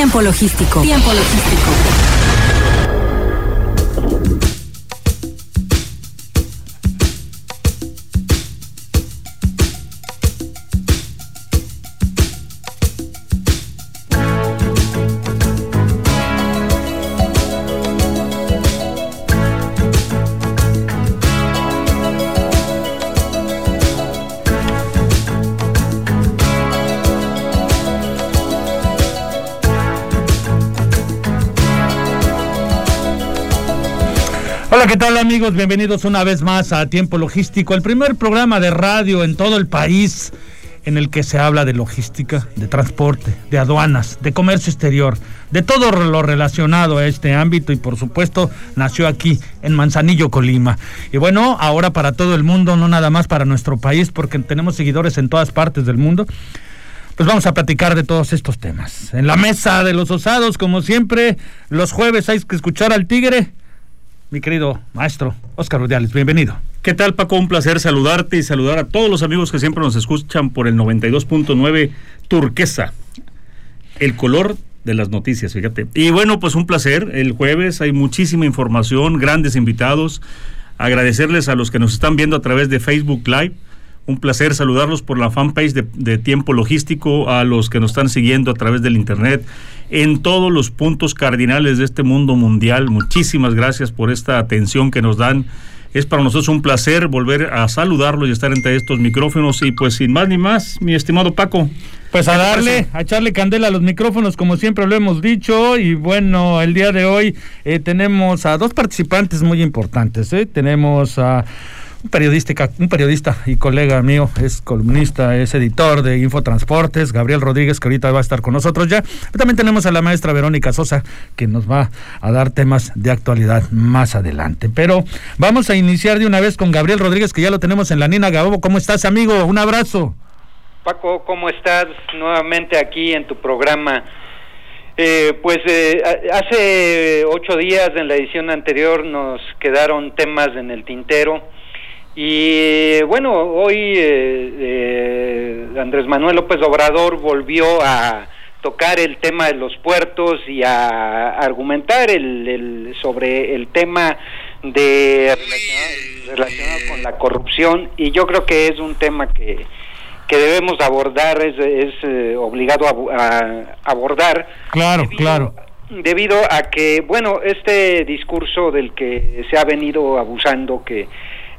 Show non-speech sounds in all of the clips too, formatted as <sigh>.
Tiempo logístico. Tiempo logístico. Hola, ¿qué tal amigos? Bienvenidos una vez más a Tiempo Logístico, el primer programa de radio en todo el país en el que se habla de logística, de transporte, de aduanas, de comercio exterior, de todo lo relacionado a este ámbito y por supuesto nació aquí en Manzanillo, Colima. Y bueno, ahora para todo el mundo, no nada más para nuestro país, porque tenemos seguidores en todas partes del mundo. Pues vamos a platicar de todos estos temas. En la mesa de los osados, como siempre, los jueves hay que escuchar al tigre mi querido maestro Oscar Rudiales. Bienvenido. ¿Qué tal, Paco? Un placer saludarte y saludar a todos los amigos que siempre nos escuchan por el 92.9 Turquesa. El color de las noticias, fíjate. Y bueno, pues un placer. El jueves hay muchísima información, grandes invitados. Agradecerles a los que nos están viendo a través de Facebook Live. Un placer saludarlos por la fanpage de, de Tiempo Logístico, a los que nos están siguiendo a través del Internet en todos los puntos cardinales de este mundo mundial. Muchísimas gracias por esta atención que nos dan. Es para nosotros un placer volver a saludarlos y estar entre estos micrófonos. Y pues sin más ni más, mi estimado Paco. Pues a darle, a echarle candela a los micrófonos, como siempre lo hemos dicho. Y bueno, el día de hoy eh, tenemos a dos participantes muy importantes. ¿eh? Tenemos a un periodista, un periodista y colega mío, es columnista, es editor de Infotransportes, Gabriel Rodríguez, que ahorita va a estar con nosotros ya. también tenemos a la maestra Verónica Sosa, que nos va a dar temas de actualidad más adelante. Pero vamos a iniciar de una vez con Gabriel Rodríguez, que ya lo tenemos en la Nina Gabobo. ¿Cómo estás, amigo? Un abrazo. Paco, ¿cómo estás? Nuevamente aquí en tu programa. Eh, pues eh, hace ocho días en la edición anterior nos quedaron temas en el tintero y bueno, hoy eh, eh, Andrés Manuel López Obrador volvió a tocar el tema de los puertos y a argumentar el, sobre el tema de relacionado, con la corrupción y yo creo que es un tema que, que debemos abordar, es, es eh, obligado a, abordar. Claro, claro. Debido a que, bueno, este discurso del que se ha venido abusando, que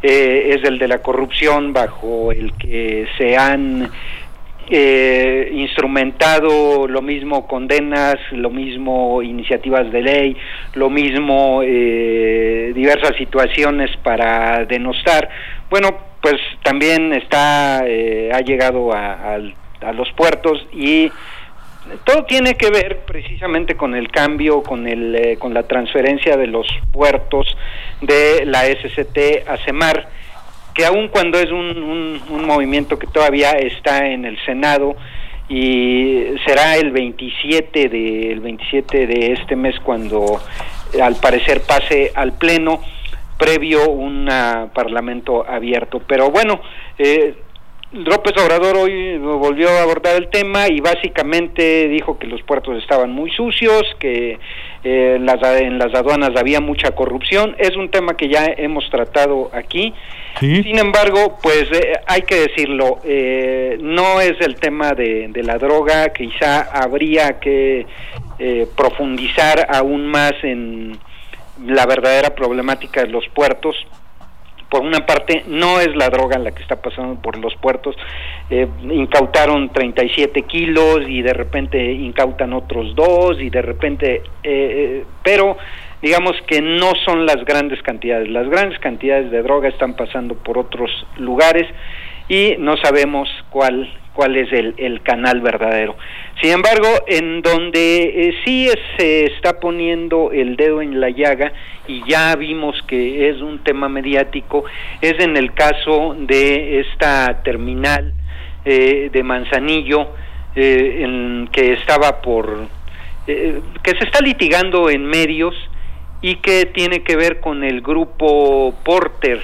eh, es el de la corrupción bajo el que se han eh, instrumentado lo mismo condenas, lo mismo iniciativas de ley, lo mismo eh, diversas situaciones para denostar. Bueno, pues también está ha llegado a los puertos y todo tiene que ver precisamente con el cambio, con, el, eh, con la transferencia de los puertos de la SCT a CEMAR, que aun cuando es un, un, movimiento que todavía está en el Senado y será el 27 de, el 27 de este mes cuando al parecer pase al Pleno previo un parlamento abierto. Pero bueno, eh, López Obrador hoy volvió a abordar el tema y básicamente dijo que los puertos estaban muy sucios, que eh, en, las, aduanas había mucha corrupción. Es un tema que ya hemos tratado aquí. Sin embargo, pues eh, hay que decirlo, eh, no es el tema de, de, la droga, quizá habría que profundizar aún más en la verdadera problemática de los puertos por una parte no es la droga la que está pasando por los puertos, eh, incautaron 37 kilos y de repente incautan otros dos y de repente, eh, eh, pero digamos que no son las grandes cantidades, las grandes cantidades de droga están pasando por otros lugares y no sabemos cuál cuál es el, el canal verdadero. Sin embargo, en donde eh, sí se está poniendo el dedo en la llaga y ya vimos que es un tema mediático, es en el caso de esta terminal eh, de Manzanillo, eh, en, que estaba por, que se está litigando en medios y que tiene que ver con el grupo Porter,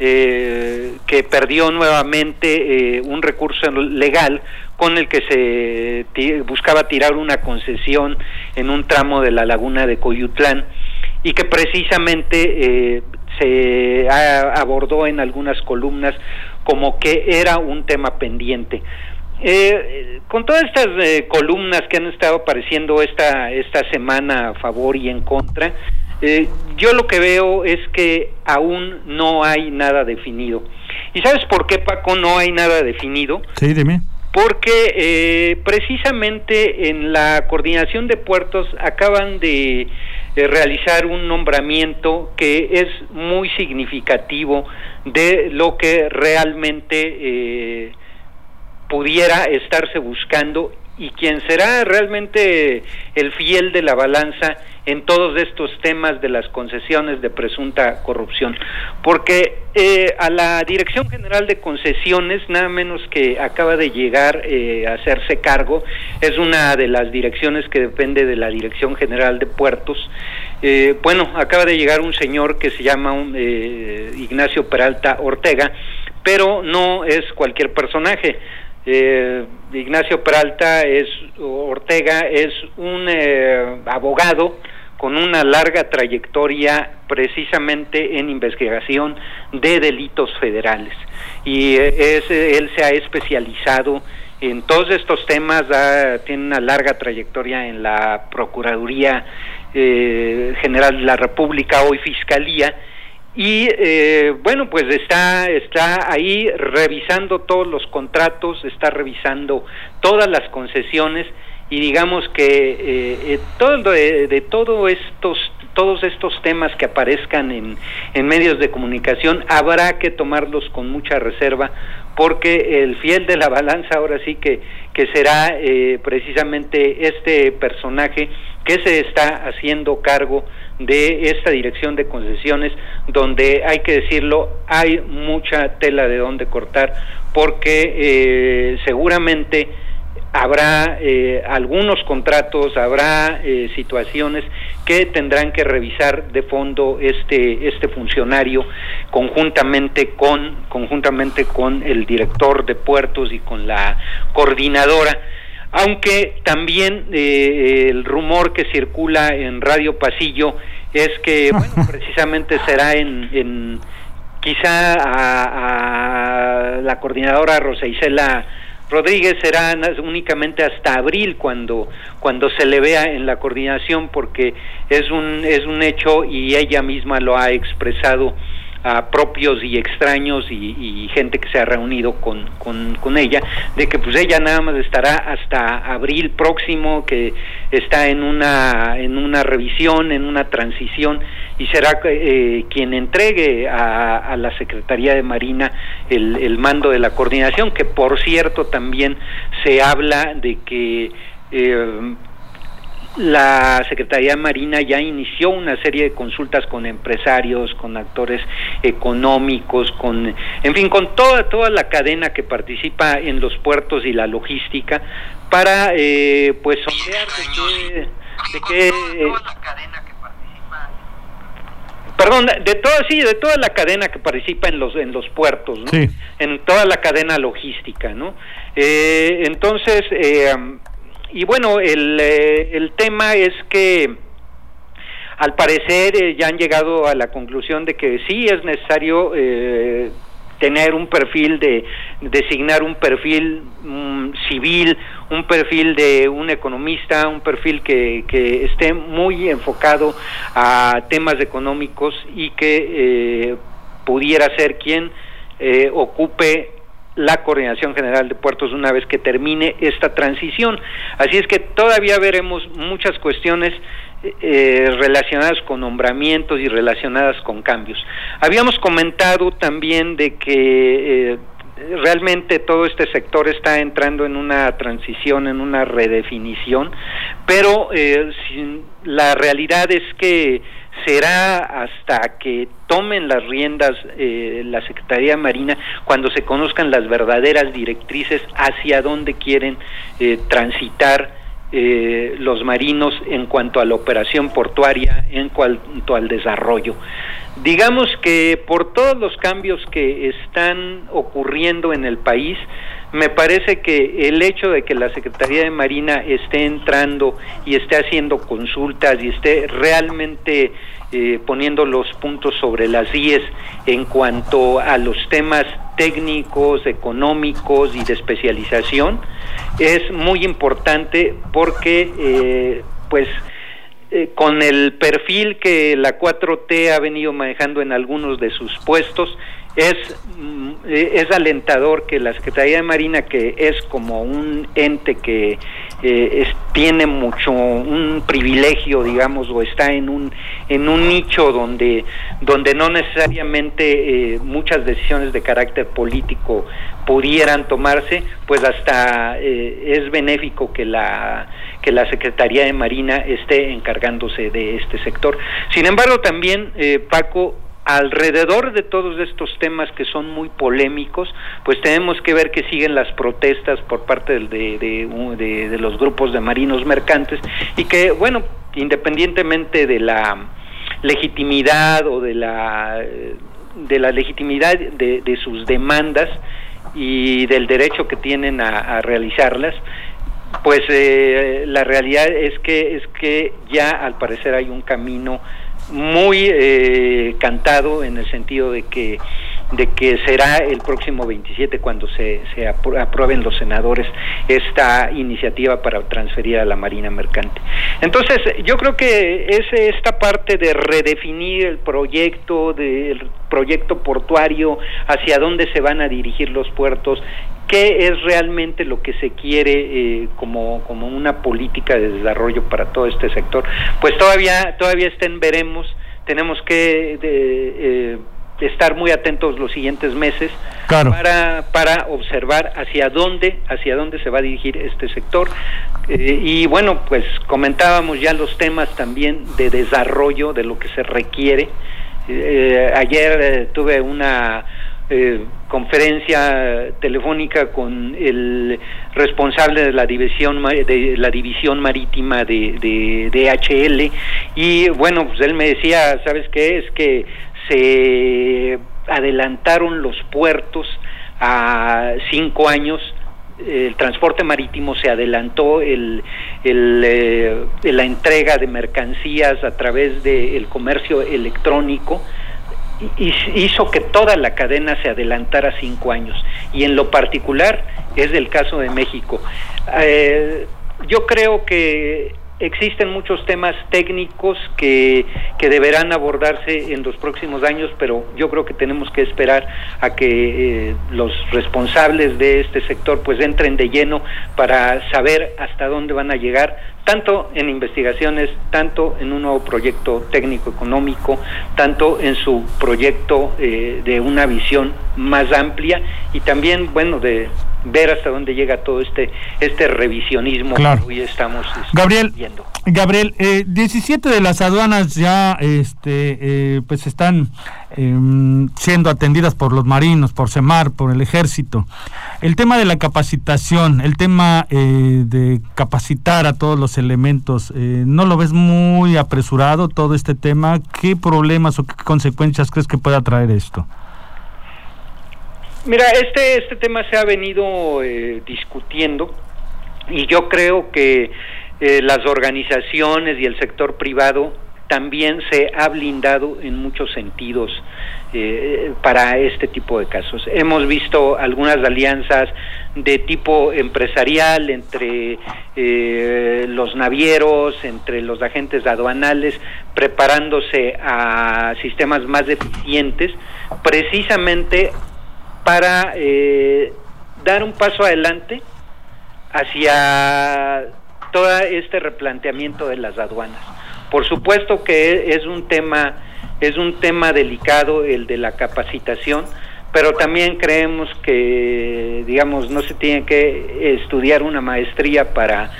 eh, que perdió nuevamente eh, un recurso legal con el que se buscaba tirar una concesión en un tramo de la laguna de Coyutlán y que precisamente eh, se abordó en algunas columnas como que era un tema pendiente. con todas estas columnas que han estado apareciendo esta, esta semana a favor y en contra, eh, yo lo que veo es que aún no hay nada definido. ¿Y sabes por qué, Paco, no hay nada definido? Sí, dime. Porque eh, precisamente en la coordinación de puertos acaban de, realizar un nombramiento que es muy significativo de lo que realmente eh, pudiera estarse buscando y quien será realmente el fiel de la balanza en todos estos temas de las concesiones de presunta corrupción. Porque eh, a la Dirección General de Concesiones, nada menos que acaba de llegar eh, a hacerse cargo, es una de las direcciones que depende de la Dirección General de Puertos. Eh, bueno, acaba de llegar un señor que se llama Ignacio Peralta Ortega, pero no es cualquier personaje eh, Ignacio Peralta es Ortega es un eh, abogado con una larga trayectoria precisamente en investigación de delitos federales. Y eh, es, él se ha especializado en todos estos temas, tiene una larga trayectoria en la Procuraduría General de la República, hoy Fiscalía, y eh, bueno pues está está ahí revisando todos los contratos está revisando todas las concesiones y digamos que eh, eh todo de, de todo estos todos estos temas que aparezcan en, en medios de comunicación habrá que tomarlos con mucha reserva porque el fiel de la balanza ahora sí que, que será eh, precisamente este personaje que se está haciendo cargo de esta dirección de concesiones donde hay que decirlo hay mucha tela de donde cortar porque eh, seguramente habrá eh, algunos contratos, habrá eh, situaciones que tendrán que revisar de fondo este este funcionario conjuntamente con conjuntamente con el director de puertos y con la coordinadora aunque también eh, el rumor que circula en Radio Pasillo es que <laughs> bueno, precisamente será en, en quizá a, a la coordinadora Rosa Isela Rodríguez será únicamente hasta abril cuando cuando se le vea en la coordinación porque es un es un hecho y ella misma lo ha expresado a propios y extraños y, gente que se ha reunido con, con, ella, de que pues ella nada más estará hasta abril próximo, que está en una, en una revisión, en una transición, y será eh, quien entregue a, la Secretaría de Marina el, el mando de la coordinación, que por cierto también se habla de que eh, la Secretaría Marina ya inició una serie de consultas con empresarios, con actores económicos, con, en fin, con toda toda la cadena que participa en los puertos y la logística para, eh, pues, sondear de qué, de perdón, de toda sí, de toda la cadena que participa en los en los puertos, ¿no? En toda la cadena logística, ¿no? Eh, entonces. Eh, y bueno, el, eh, el tema es que al parecer eh, ya han llegado a la conclusión de que sí es necesario eh, tener un perfil de designar un perfil mm, civil, un perfil de un economista, un perfil que, que esté muy enfocado a temas económicos y que pudiera ser quien ocupe la Coordinación General de Puertos una vez que termine esta transición. Así es que todavía veremos muchas cuestiones eh, relacionadas con nombramientos y relacionadas con cambios. Habíamos comentado también de que eh, realmente todo este sector está entrando en una transición, en una redefinición, pero eh, la realidad es que será hasta que tomen las riendas eh, la Secretaría Marina cuando se conozcan las verdaderas directrices hacia dónde quieren eh, transitar eh, los marinos en cuanto a la operación portuaria, en cuanto al desarrollo. Digamos que por todos los cambios que están ocurriendo en el país, me parece que el hecho de que la Secretaría de Marina esté entrando y esté haciendo consultas y esté realmente eh, poniendo los puntos sobre las IES en cuanto a los temas técnicos, económicos y de especialización, es muy importante porque, eh, pues, eh, con el perfil que la 4T ha venido manejando en algunos de sus puestos, es, mm, es alentador que la Secretaría de Marina, que es como un ente que eh, tiene mucho un privilegio, digamos, o está en un en un nicho donde donde no necesariamente eh, muchas decisiones de carácter político pudieran tomarse, pues hasta eh, es benéfico que la que la Secretaría de Marina esté encargándose de este sector. Sin embargo, también Paco alrededor de todos estos temas que son muy polémicos, pues tenemos que ver que siguen las protestas por parte de, de, los grupos de marinos mercantes y que, bueno, independientemente de la legitimidad o de la, de la legitimidad de, sus demandas y del derecho que tienen a, realizarlas, pues eh, la realidad es que es que ya al parecer hay un camino muy eh, cantado en el sentido de que de que será el próximo 27 cuando se, se aprueben los senadores esta iniciativa para transferir a la Marina Mercante. Entonces, yo creo que es esta parte de redefinir el proyecto, del proyecto portuario, hacia dónde se van a dirigir los puertos, qué es realmente lo que se quiere eh, como, como una política de desarrollo para todo este sector, pues todavía, todavía estén veremos, tenemos que... De, eh, estar muy atentos los siguientes meses para, para observar hacia dónde, hacia dónde se va a dirigir este sector. Eh, y bueno, pues comentábamos ya los temas también de desarrollo, de lo que se requiere. Eh, ayer eh, tuve una conferencia telefónica con el responsable de la división de la división marítima de, de, HL y bueno pues él me decía sabes qué es que se adelantaron los puertos a cinco años el transporte marítimo se adelantó el, eh, la entrega de mercancías a través del comercio electrónico hizo que toda la cadena se adelantara cinco años y en lo particular es el caso de México. Eh, yo creo que existen muchos temas técnicos que, que, deberán abordarse en los próximos años, pero yo creo que tenemos que esperar a que eh, los responsables de este sector pues entren de lleno para saber hasta dónde van a llegar, tanto en investigaciones, tanto en un nuevo proyecto técnico económico, tanto en su proyecto eh, de una visión más amplia y también, bueno, de ver hasta dónde llega todo este este revisionismo que hoy estamos este, Gabriel, viendo. Gabriel, eh, 17 de las aduanas ya este, eh, pues están em, siendo atendidas por los marinos, por CEMAR, por el ejército. El tema de la capacitación, el tema eh, de capacitar a todos los elementos, eh, ¿no lo ves muy apresurado todo este tema? ¿Qué problemas o qué consecuencias crees que pueda traer esto? Mira, este, este tema se ha venido eh, discutiendo y yo creo que eh, las organizaciones y el sector privado también se ha blindado en muchos sentidos eh, para este tipo de casos. Hemos visto algunas alianzas de tipo empresarial entre los navieros, entre los agentes aduanales, preparándose a sistemas más eficientes, precisamente para eh, dar un paso adelante hacia todo este replanteamiento de las aduanas. Por supuesto que es un tema es un tema delicado el de la capacitación, pero también creemos que digamos no se tiene que estudiar una maestría para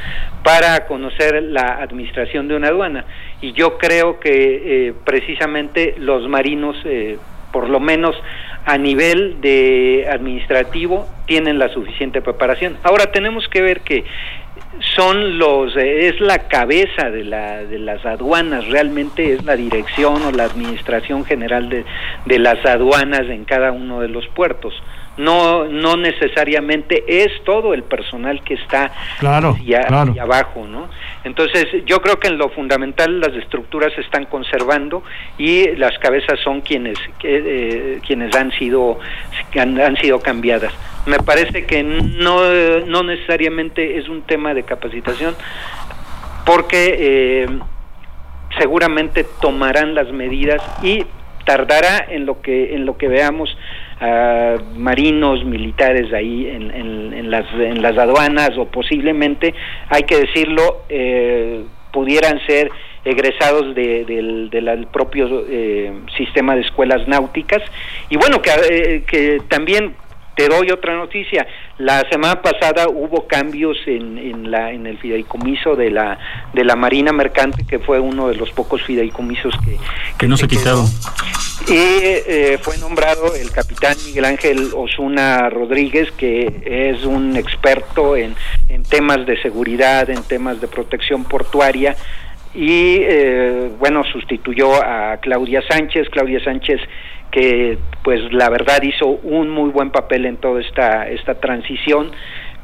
para conocer la administración de una aduana y yo creo que eh, precisamente los marinos eh, por lo menos a nivel de administrativo tienen la suficiente preparación. Ahora tenemos que ver que son los eh, es la cabeza de, la, de las aduanas realmente es la dirección o la administración general de, de las aduanas en cada uno de los puertos no no necesariamente es todo el personal que está claro, abajo no entonces yo creo que en lo fundamental las estructuras se están conservando y las cabezas son quienes eh, quienes han sido han sido cambiadas. Me parece que no, no necesariamente es un tema de capacitación, porque eh, seguramente tomarán las medidas y tardará en lo que en lo que veamos a marinos militares ahí en, en, las en las aduanas o posiblemente hay que decirlo eh, pudieran ser egresados de, del, propio eh, sistema de escuelas náuticas. Y bueno que, que también te doy otra noticia. La semana pasada hubo cambios en, en, la, en el fideicomiso de la, de la Marina Mercante, que fue uno de los pocos fideicomisos que... Que no se quitaron. Y eh, fue nombrado el capitán Miguel Ángel Osuna Rodríguez, que es un experto en, en temas de seguridad, en temas de protección portuaria, y eh, bueno, sustituyó a Claudia Sánchez. Claudia Sánchez que pues la verdad hizo un muy buen papel en toda esta, esta transición.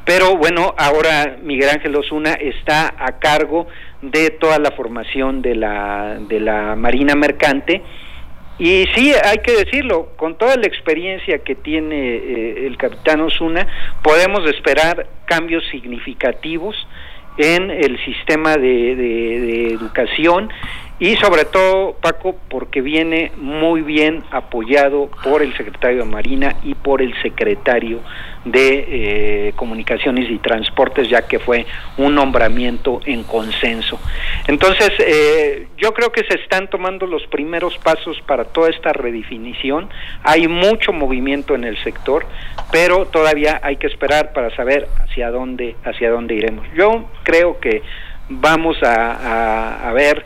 Pero bueno, ahora Miguel Ángel Osuna está a cargo de toda la formación de la, de la Marina Mercante. Y sí, hay que decirlo, con toda la experiencia que tiene eh, el capitán Osuna, podemos esperar cambios significativos en el sistema de, de educación y sobre todo, Paco, porque viene muy bien apoyado por el secretario de Marina y por el secretario de eh, Comunicaciones y Transportes, ya que fue un nombramiento en consenso. Entonces, eh, yo creo que se están tomando los primeros pasos para toda esta redefinición. Hay mucho movimiento en el sector, pero todavía hay que esperar para saber hacia dónde, hacia dónde iremos. Yo creo que vamos a, a ver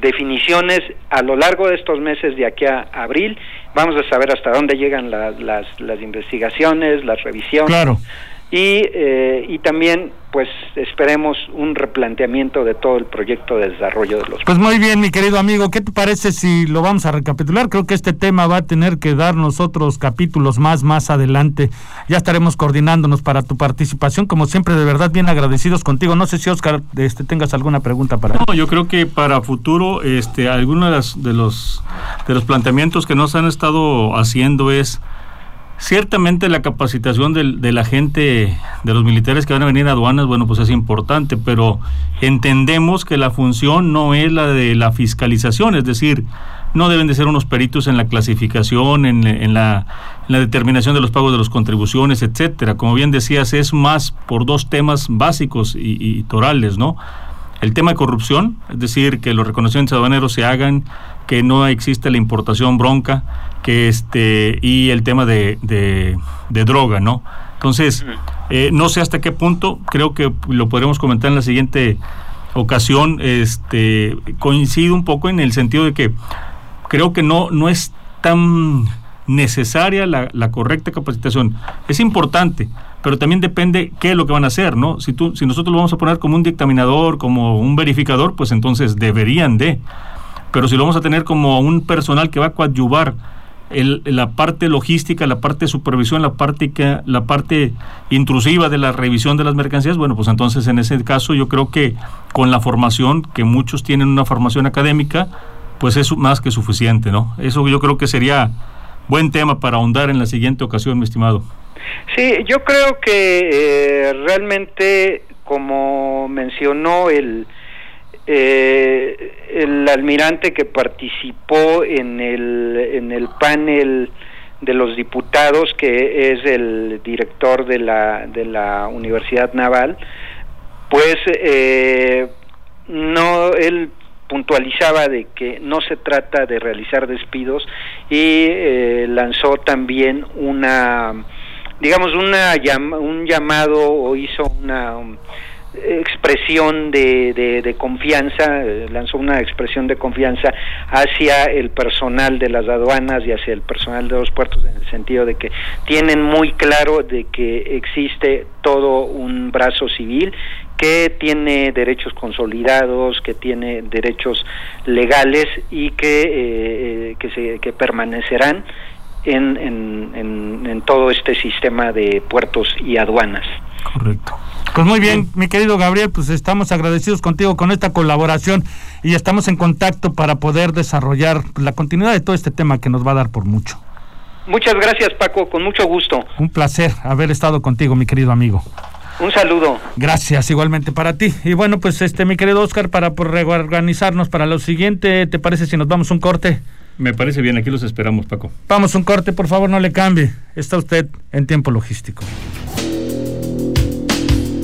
definiciones a lo largo de estos meses de aquí a abril. Vamos a saber hasta dónde llegan las, las investigaciones, las revisiones. Claro y, eh, y también pues esperemos un replanteamiento de todo el proyecto de desarrollo de los pues muy bien mi querido amigo qué te parece si lo vamos a recapitular creo que este tema va a tener que darnos otros capítulos más más adelante. Ya estaremos coordinándonos para tu participación. Como siempre de verdad bien agradecidos contigo. No sé si Oscar este tengas alguna pregunta para no yo creo que para futuro este algunos de, las, de los de los planteamientos que nos han estado haciendo es Ciertamente la capacitación de la gente, de los militares que van a venir a aduanas, bueno, pues es importante, pero entendemos que la función no es la de la fiscalización, es decir, no deben de ser unos peritos en la clasificación, en, la, determinación de los pagos de las contribuciones, etcétera. Como bien decías, es más por dos temas básicos y, y torales, ¿no? El tema de corrupción, es decir, que los reconocimientos aduaneros se hagan, que no existe la importación bronca, que este y el tema de, de, droga, ¿no? Entonces, eh, no sé hasta qué punto, creo que lo podremos comentar en la siguiente ocasión, este coincido un poco en el sentido de que creo que no, no es tan necesaria la, la correcta capacitación. Es importante, pero también depende qué es lo que van a hacer, ¿no? Si, tú, si nosotros lo vamos a poner como un dictaminador, como un verificador, pues entonces deberían de. Pero si lo vamos a tener como un personal que va a coadyuvar el, la parte logística, la parte de supervisión, la parte, la parte intrusiva de la revisión de las mercancías, bueno, pues entonces en ese caso yo creo que con la formación, que muchos tienen una formación académica, pues es más que suficiente, ¿no? Eso yo creo que sería buen tema para ahondar en la siguiente ocasión, mi estimado. Sí, yo creo que eh, realmente, como mencionó el, eh, el almirante que participó en el, en el panel de los diputados, que es el director de la, de la Universidad Naval, pues eh, no, él puntualizaba de que no se trata de realizar despidos y eh, lanzó también una digamos, una, un llamado o hizo una expresión de, de, confianza, eh, lanzó una expresión de confianza hacia el personal de las aduanas y hacia el personal de los puertos en el sentido de que tienen muy claro de que existe todo un brazo civil que tiene derechos consolidados, que tiene derechos legales y que, eh, que, se, que permanecerán en, en, en, todo este sistema de puertos y aduanas. Correcto. Pues muy bien, mi querido Gabriel, pues estamos agradecidos contigo con esta colaboración y estamos en contacto para poder desarrollar la continuidad de todo este tema que nos va a dar por mucho. Muchas gracias, Paco, con mucho gusto. Un placer haber estado contigo, mi querido amigo. Un saludo. Gracias, igualmente para ti. Y bueno, pues este, mi querido Oscar, para por reorganizarnos para lo siguiente, ¿te parece si nos vamos un corte? Me parece bien, aquí los esperamos, Paco. Vamos un corte, por favor, no le cambie. Está usted en tiempo logístico.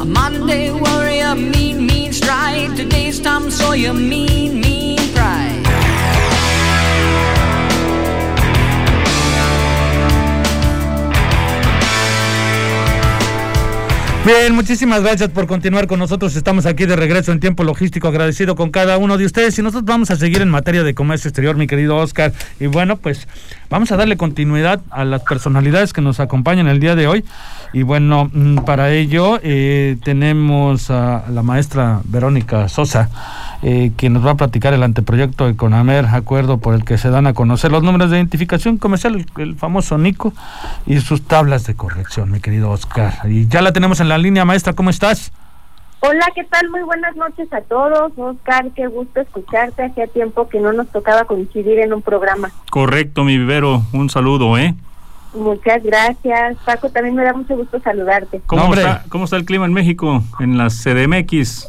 A Monday warrior, mean, mean strike. Today's Tom Sawyer, mean, mean pride. Bien, muchísimas gracias por continuar con nosotros. Estamos aquí de regreso en tiempo logístico, agradecido con cada uno de ustedes. Y nosotros vamos a seguir en materia de comercio exterior, mi querido Oscar. Y bueno, pues vamos a darle continuidad a las personalidades que nos acompañan el día de hoy. Y bueno, mm, para ello eh, tenemos a la maestra Verónica Sosa, eh, que nos va a platicar el anteproyecto de Conamer, acuerdo por el que se dan a conocer los números de identificación comercial, el, famoso NICO, y sus tablas de corrección, mi querido Oscar. Y ya la tenemos en la línea, maestra, ¿cómo estás? Hola, ¿qué tal? Muy buenas noches a todos. Oscar, qué gusto escucharte. Hacía tiempo que no nos tocaba coincidir en un programa. Correcto, mi vivero. Un saludo, ¿eh? Muchas gracias, Paco. También me da mucho gusto saludarte. ¿Cómo, está, ¿Cómo está el clima en México, en la CDMX?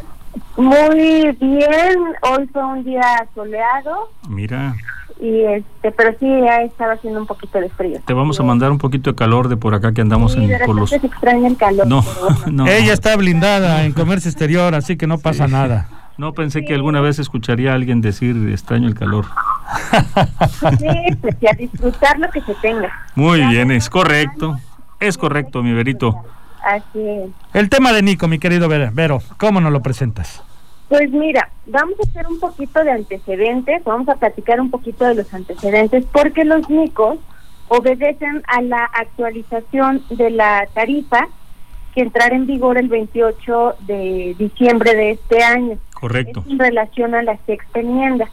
Muy bien. Hoy fue un día soleado. Mira. Y este, pero sí ya estaba haciendo un poquito de frío. Te vamos a mandar un poquito de calor de por acá que andamos en por los. Se extraña el calor. No, <laughs> no. Ella está blindada en comercio exterior, así que no pasa nada. <laughs> No pensé que alguna vez escucharía a alguien decir extraño el calor. Sí, pues y a disfrutar lo que se tenga. Muy bien, es correcto. Es correcto, mi Verito. Así es. El tema de Nico, mi querido Vero, ¿cómo nos lo presentas? Pues mira, vamos a hacer un poquito de antecedentes, vamos a platicar un poquito de los antecedentes, porque los Nicos obedecen a la actualización de la tarifa que entrará en vigor el 28 de diciembre de este año. Correcto. en relación a la sexta enmienda.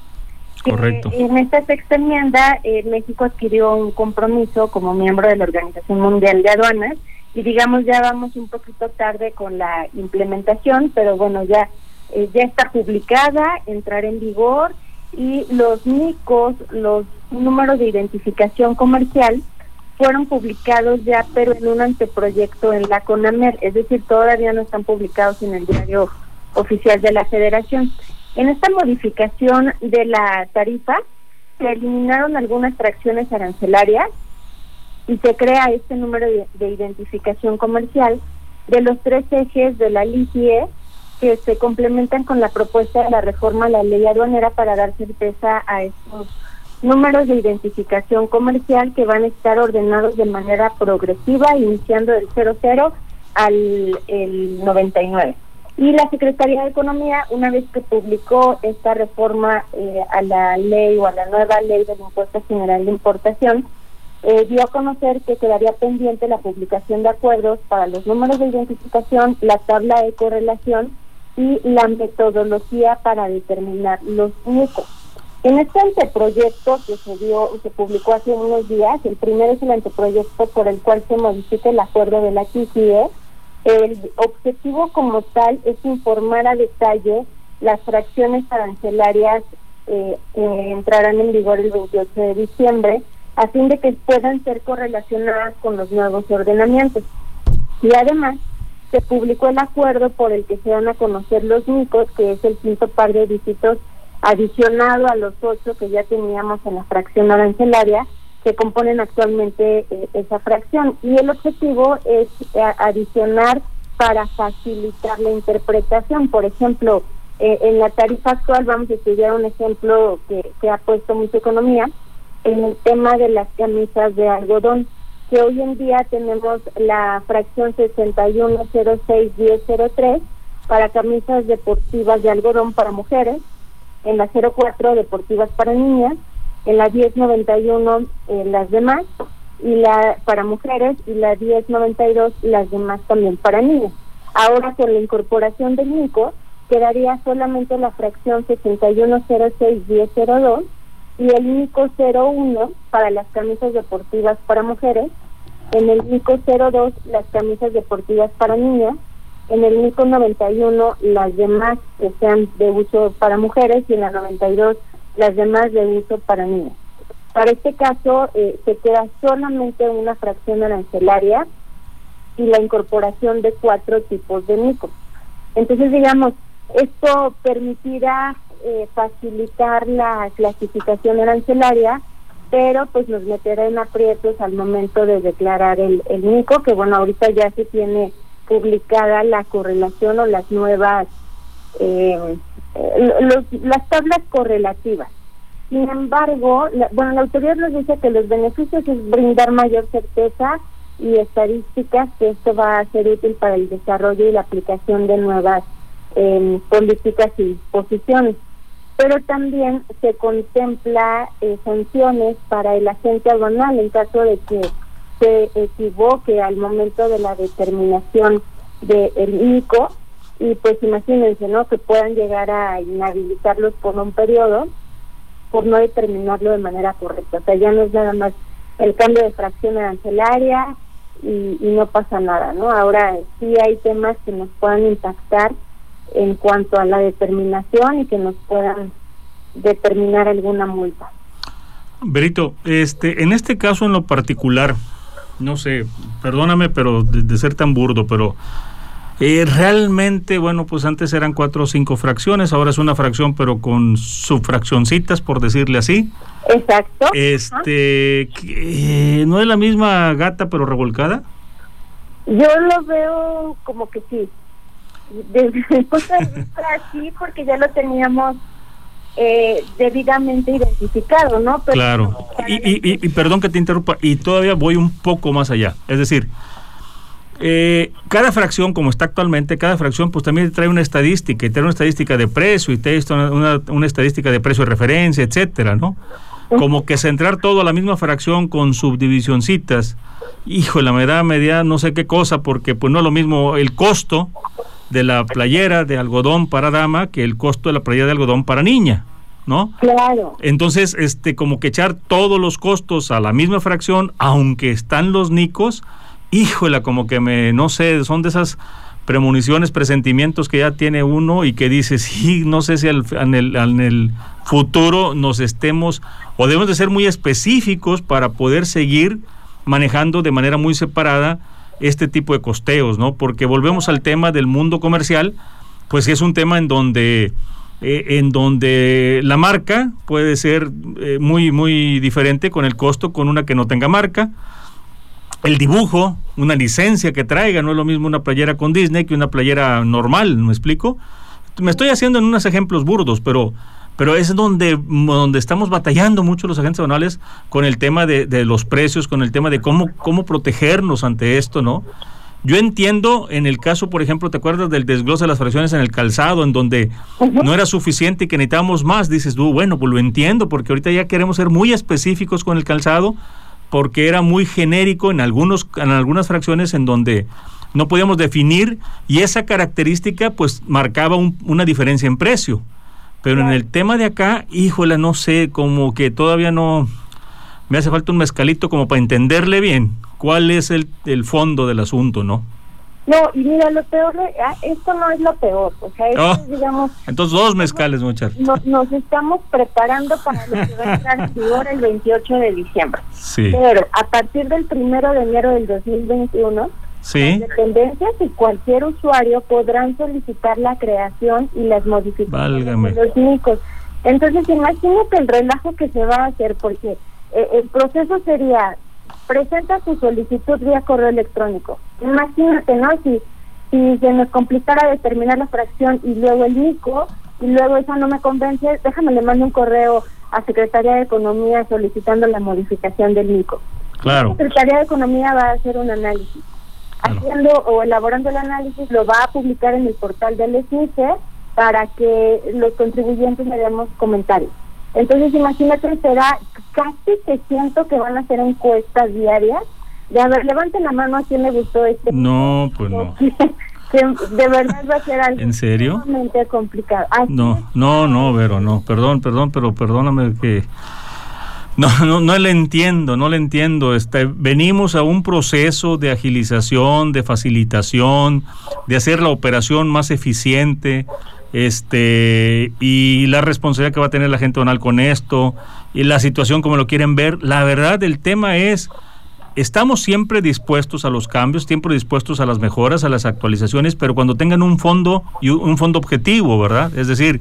Correcto. en esta sexta enmienda, eh, México adquirió un compromiso como miembro de la Organización Mundial de Aduanas y digamos ya vamos un poquito tarde con la implementación, pero bueno, ya, eh, ya está publicada, entrará en vigor y los NICOS, los números de identificación comercial, fueron publicados ya, pero en un anteproyecto en la CONAMER, es decir, todavía no están publicados en el diario oficial de la Federación. En esta modificación de la tarifa se eliminaron algunas fracciones arancelarias y se crea este número de, identificación comercial de los tres ejes de la LICIE que se complementan con la propuesta de la reforma a la ley aduanera para dar certeza a estos números de identificación comercial que van a estar ordenados de manera progresiva, iniciando del 00 al el 99. Y la Secretaría de Economía, una vez que publicó esta reforma eh, a la ley o a la nueva ley del impuesto general de importación, eh, dio a conocer que quedaría pendiente la publicación de acuerdos para los números de identificación, la tabla de correlación y la metodología para determinar los únicos. En este anteproyecto que se dio, se publicó hace unos días, el primero es el anteproyecto por el cual se modifica el acuerdo de la QCE, el objetivo como tal es informar a detalle las fracciones arancelarias eh, que entrarán en vigor el 28 de diciembre, a fin de que puedan ser correlacionadas con los nuevos ordenamientos. Y además, se publicó el acuerdo por el que se van a conocer los NICOS, que es el quinto par de dígitos adicionado a los ocho que ya teníamos en la fracción arancelaria, que componen actualmente eh, esa fracción. Y el objetivo es eh, adicionar para facilitar la interpretación. Por ejemplo, eh, en la tarifa actual vamos a estudiar un ejemplo que, que ha puesto mucha economía en el tema de las camisas de algodón, que hoy en día tenemos la fracción 61061003 para camisas deportivas de algodón para mujeres, en la 04 deportivas para niñas, en la 1091 eh, las demás y la para mujeres y la 1092 las demás también para niños. Ahora con la incorporación del NICO quedaría solamente la fracción 6106-1002 y el NICO 01 para las camisas deportivas para mujeres, en el NICO 02 las camisas deportivas para niñas, en el NICO 91 las demás que sean de uso para mujeres y en la 92 las demás de uso para niños. Para este caso eh, se queda solamente una fracción arancelaria y la incorporación de cuatro tipos de NICO. Entonces, digamos, esto permitirá eh, facilitar la clasificación arancelaria, pero pues nos meterá en aprietos al momento de declarar el, el NICO, que bueno, ahorita ya se tiene publicada la correlación o las nuevas, eh, los, las tablas correlativas. Sin embargo, bueno, la autoridad nos dice que los beneficios es brindar mayor certeza y estadísticas, que esto va a ser útil para el desarrollo y la aplicación de nuevas eh, políticas y disposiciones. Pero también se contempla eh, sanciones para el agente aduanal en caso de que se equivoque al momento de la determinación del de y pues imagínense, ¿no? Que puedan llegar a inhabilitarlos por un periodo por no determinarlo de manera correcta. O sea, ya no es nada más el cambio de fracción arancelaria y, y no pasa nada, ¿no? Ahora sí hay temas que nos puedan impactar en cuanto a la determinación y que nos puedan determinar alguna multa. Berito, este, en este caso en lo particular, no sé, perdóname, pero de, ser tan burdo, pero eh, realmente, bueno, pues antes eran cuatro o cinco fracciones, ahora es una fracción, pero con subfraccioncitas, por decirle así. Exacto. Este, ¿no es la misma gata, pero revolcada? Yo lo veo como que sí. Desde el punto de vista sí, porque ya lo teníamos eh, debidamente identificado, ¿no? claro. Y, y, perdón que te interrumpa, y todavía voy un poco más allá. Es decir, eh, cada fracción, como está actualmente, cada fracción pues también trae una estadística, y trae una estadística de precio, y trae una, una, estadística de precio de referencia, etcétera, ¿no? Como que centrar todo a la misma fracción con subdivisioncitas, híjole, me da media no sé qué cosa, porque pues no es lo mismo el costo de la playera de algodón para dama que el costo de la playera de algodón para niña, ¿no? Claro. Entonces, este, como que echar todos los costos a la misma fracción, aunque están los nicos, híjole, como que me, no sé, son de esas premoniciones, presentimientos que ya tiene uno y que dice, sí, no sé si en, el, en el futuro nos estemos, o debemos de ser muy específicos para poder seguir manejando de manera muy separada este tipo de costeos, ¿no? Porque volvemos al tema del mundo comercial, pues es un tema en donde eh, en donde la marca puede ser eh, muy muy diferente con el costo con una que no tenga marca. El dibujo, una licencia que traiga, no es lo mismo una playera con Disney que una playera normal, ¿me explico? Me estoy haciendo en unos ejemplos burdos, pero pero es donde, donde estamos batallando mucho los agentes aduanales con el tema de, de, los precios, con el tema de cómo, cómo protegernos ante esto, ¿no? Yo entiendo en el caso, por ejemplo, ¿te acuerdas del desglose de las fracciones en el calzado, en donde no era suficiente y que necesitábamos más? Dices tú, bueno, pues lo entiendo, porque ahorita ya queremos ser muy específicos con el calzado, porque era muy genérico en, algunos, en algunas fracciones en donde no podíamos definir y esa característica pues marcaba una diferencia en precio. Pero en el tema de acá, híjole, no sé, como que todavía no... Me hace falta un mezcalito como para entenderle bien cuál es el, el fondo del asunto, ¿no? No, y mira, lo peor, ah, esto no es lo peor, o sea, esto oh, digamos... Entonces dos mezcales, muchachos. Nos, nos, estamos preparando para lo que va a entrar en vigor el 28 de diciembre. Sí. Pero a partir del primero de enero del 2021 Sí. Las dependencias y cualquier usuario podrán solicitar la creación y las modificaciones de los NICOS. Entonces, imagínate el relajo que se va a hacer, porque eh, el proceso sería, presenta tu solicitud vía correo electrónico. Imagínate, ¿no? Si, si se nos complicara determinar la fracción y luego el NICO, y luego eso no me convence, déjame le mando un correo a Secretaría de Economía solicitando la modificación del NICO. Claro. La Secretaría de Economía va a hacer un análisis haciendo o elaborando el análisis, lo va a publicar en el portal del SNICE para que los contribuyentes le demos comentarios. Entonces, imagínate, será casi que siento que van a hacer encuestas diarias. De a ver, levante la mano a quién le gustó este. No, pues no. <laughs> de, verdad va a ser algo ¿En serio? complicado. no, no, no, Vero, no, perdón, perdón, pero perdóname que no, no, no le entiendo, no le entiendo. Este, venimos a un proceso de agilización, de facilitación, de hacer la operación más eficiente, este, y la responsabilidad que va a tener la gente donal con esto, y la situación como lo quieren ver. La verdad, el tema es, estamos siempre dispuestos a los cambios, siempre dispuestos a las mejoras, a las actualizaciones, pero cuando tengan un fondo y un fondo objetivo, ¿verdad? Es decir,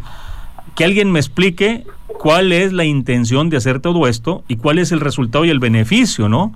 que alguien me explique cuál es la intención de hacer todo esto y cuál es el resultado y el beneficio, ¿no?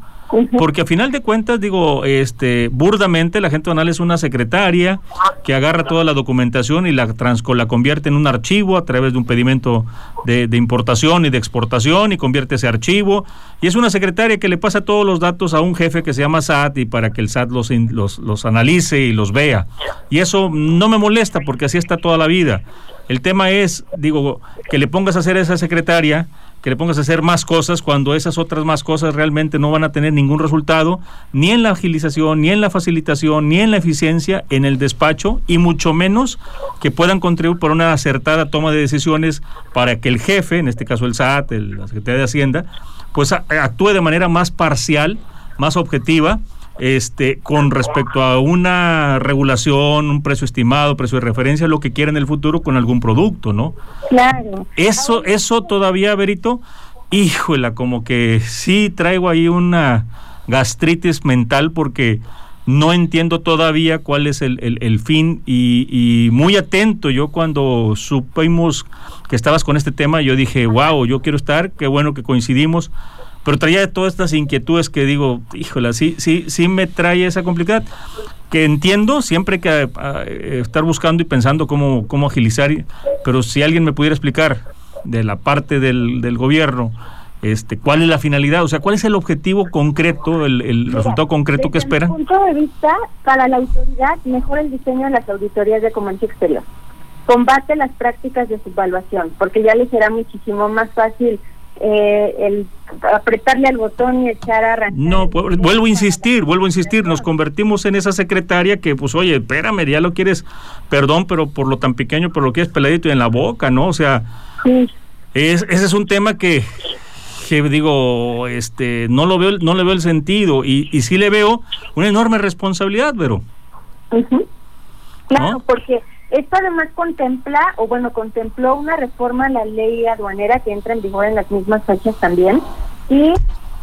Porque a final de cuentas, digo, este, burdamente la gente donal es una secretaria que agarra toda la documentación y la, transco, la convierte en un archivo a través de un pedimento de, importación y de exportación y convierte ese archivo. Y es una secretaria que le pasa todos los datos a un jefe que se llama SAT y para que el SAT los, los, los analice y los vea. Y eso no me molesta porque así está toda la vida. El tema es, digo, que le pongas a hacer esa secretaria, que le pongas a hacer más cosas cuando esas otras más cosas realmente no van a tener ningún resultado, ni en la agilización, ni en la facilitación, ni en la eficiencia en el despacho, y mucho menos que puedan contribuir por una acertada toma de decisiones para que el jefe, en este caso el SAT, el, la Secretaría de Hacienda, pues actúe de manera más parcial, más objetiva, este, con respecto a una regulación, un precio estimado, precio de referencia, lo que quiera en el futuro con algún producto, ¿no? Claro. Eso, eso todavía, Berito, híjola, como que sí traigo ahí una gastritis mental porque no entiendo todavía cuál es el, el, fin y, y, muy atento yo cuando supimos que estabas con este tema, yo dije, wow, yo quiero estar, qué bueno que coincidimos pero traía todas estas inquietudes que digo, híjole, sí, sí, sí me trae esa complejidad que entiendo, siempre hay que eh, estar buscando y pensando cómo, cómo agilizar, pero si alguien me pudiera explicar de la parte del, del gobierno, este, cuál es la finalidad, o sea, cuál es el objetivo concreto, el, resultado concreto que esperan. Desde mi punto de vista, para la autoridad, mejora el diseño de las auditorías de comercio exterior. Combate las prácticas de subvaluación, porque ya les será muchísimo más fácil eh, el apretarle al botón y echar a arrancar. No, vuelvo a insistir, vuelvo a insistir, nos convertimos en esa secretaria que, pues, oye, espérame, ya lo quieres, perdón, pero por lo tan pequeño, pero lo quieres peladito y en la boca, ¿no? O sea, es, ese es un tema que, que digo, este, no lo veo, no le veo el sentido y, y sí le veo una enorme responsabilidad, pero. Claro, porque esto además contempla, o bueno, contempló una reforma a la ley aduanera que entra en vigor en las mismas fechas también. ¿Y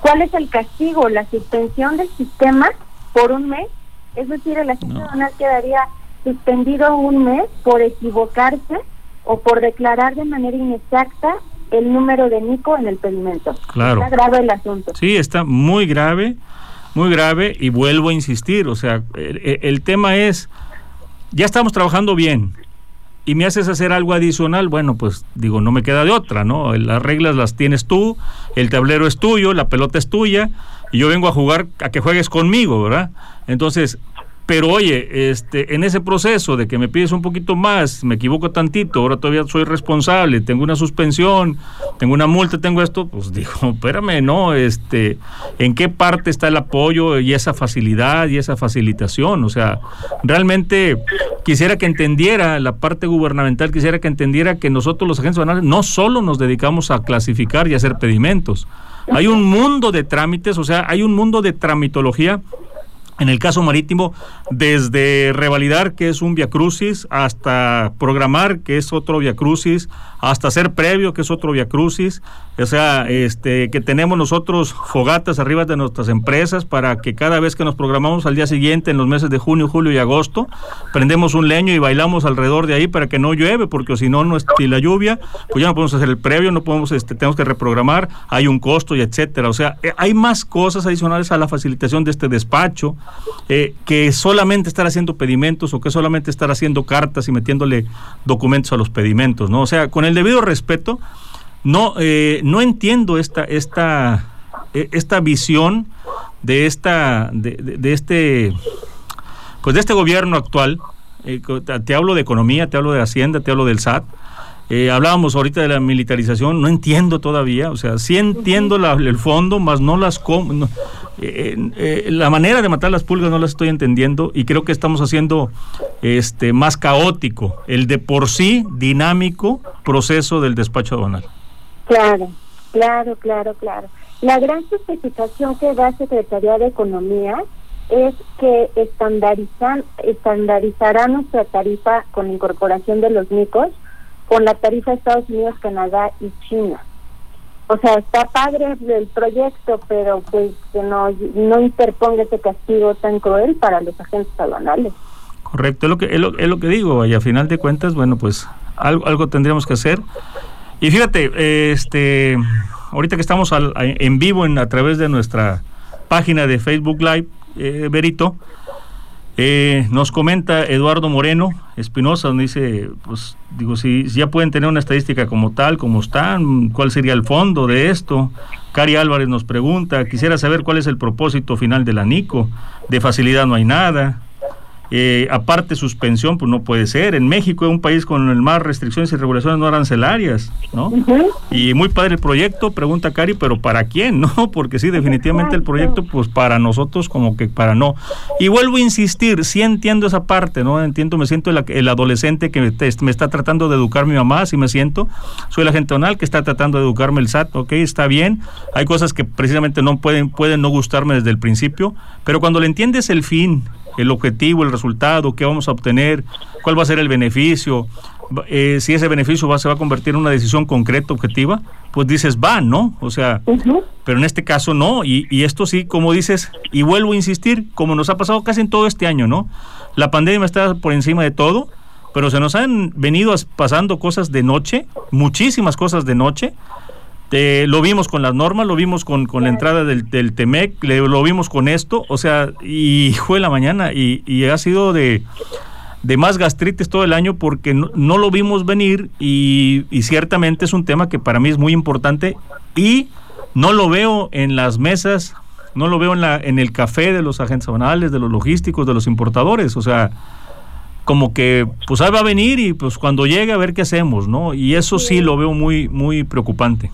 cuál es el castigo? La suspensión del sistema por un mes. Es decir, el agente aduanal quedaría suspendido un mes por equivocarse o por declarar de manera inexacta el número de Nico en el pedimento. Claro. Está grave el asunto. Sí, está muy grave, muy grave y vuelvo a insistir, o sea, el tema es ya estamos trabajando bien y me haces hacer algo adicional, bueno, pues digo, no me queda de otra, ¿no? Las reglas las tienes tú, el tablero es tuyo, la pelota es tuya, y yo vengo a jugar a que juegues conmigo, ¿verdad? Entonces, pero oye, este, en ese proceso de que me pides un poquito más, me equivoco tantito, ahora todavía soy responsable, tengo una suspensión, tengo una multa, tengo esto, pues digo, <laughs> espérame, no, este, ¿en qué parte está el apoyo y esa facilidad y esa facilitación? O sea, realmente quisiera que entendiera la parte gubernamental, quisiera que entendiera que nosotros los agentes banales no solo nos dedicamos a clasificar y hacer pedimentos. Hay un mundo de trámites, o sea, hay un mundo de tramitología en el caso marítimo, desde revalidar, que es un viacrucis, hasta programar, que es otro viacrucis, hasta hacer previo, que es otro viacrucis, o sea, este, que tenemos nosotros fogatas arriba de nuestras empresas para que cada vez que nos programamos al día siguiente, en los meses de junio, julio y agosto, prendemos un leño y bailamos alrededor de ahí para que no llueve, porque si no, no si la lluvia, pues ya no podemos hacer el previo, no podemos, este, tenemos que reprogramar, hay un costo y etcétera. O sea, eh, hay más cosas adicionales a la facilitación de este despacho eh, que solamente estar haciendo pedimentos o que solamente estar haciendo cartas y metiéndole documentos a los pedimentos, ¿no? O sea, con el debido respeto, no, eh, no entiendo esta, esta, e, esta visión de esta, de, este, pues de este gobierno actual. Eh, te hablo de economía, te hablo de hacienda, te hablo del SAT. Eh, hablábamos ahorita de la militarización, no entiendo todavía, o sea, sí entiendo la, el fondo, más no las... Com eh, eh, la manera de matar las pulgas no las estoy entendiendo y creo que estamos haciendo este más caótico el de por sí dinámico proceso del despacho aduanal. Claro, claro, claro, claro. La gran justificación que da Secretaría de Economía es que estandarizan, estandarizará nuestra tarifa con incorporación de los micos con la tarifa de Estados Unidos, Canadá y China. O sea, está padre el proyecto, pero pues que no, no interponga ese castigo tan cruel para los agentes aduanales. Correcto, es lo que, es lo, que digo, y a final de cuentas, bueno, pues algo, algo tendríamos que hacer. Y fíjate, este, ahorita que estamos en vivo en, a través de nuestra página de Facebook Live, eh, Berito, eh, nos comenta Eduardo Moreno Espinosa, nos dice, pues digo, si, ya pueden tener una estadística como tal, como están, ¿cuál sería el fondo de esto? Cari Álvarez nos pregunta, quisiera saber cuál es el propósito final de la NICO, de facilidad no hay nada, eh, aparte suspensión, pues no puede ser. En México es un país con el más restricciones y regulaciones no arancelarias, ¿no? Y muy padre el proyecto, pregunta Cari, pero ¿para quién? <laughs> ¿No? Porque sí, definitivamente el proyecto, pues para nosotros como que para no. Y vuelvo a insistir, sí entiendo esa parte, ¿no? Entiendo, me siento el, adolescente que me, está tratando de educar mi mamá, sí me siento. Soy la gente que está tratando de educarme el SAT, ok, está bien. Hay cosas que precisamente no pueden, pueden no gustarme desde el principio, pero cuando le entiendes el fin, el objetivo, el resultado, qué vamos a obtener, cuál va a ser el beneficio, eh, si ese beneficio va, se va a convertir en una decisión concreta, objetiva, pues dices, va, ¿no? O sea, pero en este caso no, y, y, esto sí, como dices, y vuelvo a insistir, como nos ha pasado casi en todo este año, ¿no? La pandemia está por encima de todo, pero se nos han venido pasando cosas de noche, muchísimas cosas de noche, lo vimos con las normas, lo vimos con, con la entrada del, del TEMEC, lo vimos con esto, o sea, y fue la mañana y, y ha sido de, de, más gastritis todo el año porque no, lo vimos venir y, y, ciertamente es un tema que para mí es muy importante y no lo veo en las mesas, no lo veo en, la, en el café de los agentes banales, de los logísticos, de los importadores, o sea, como que pues ahí va a venir y pues cuando llegue a ver qué hacemos, ¿no? Y eso sí lo veo muy, muy preocupante.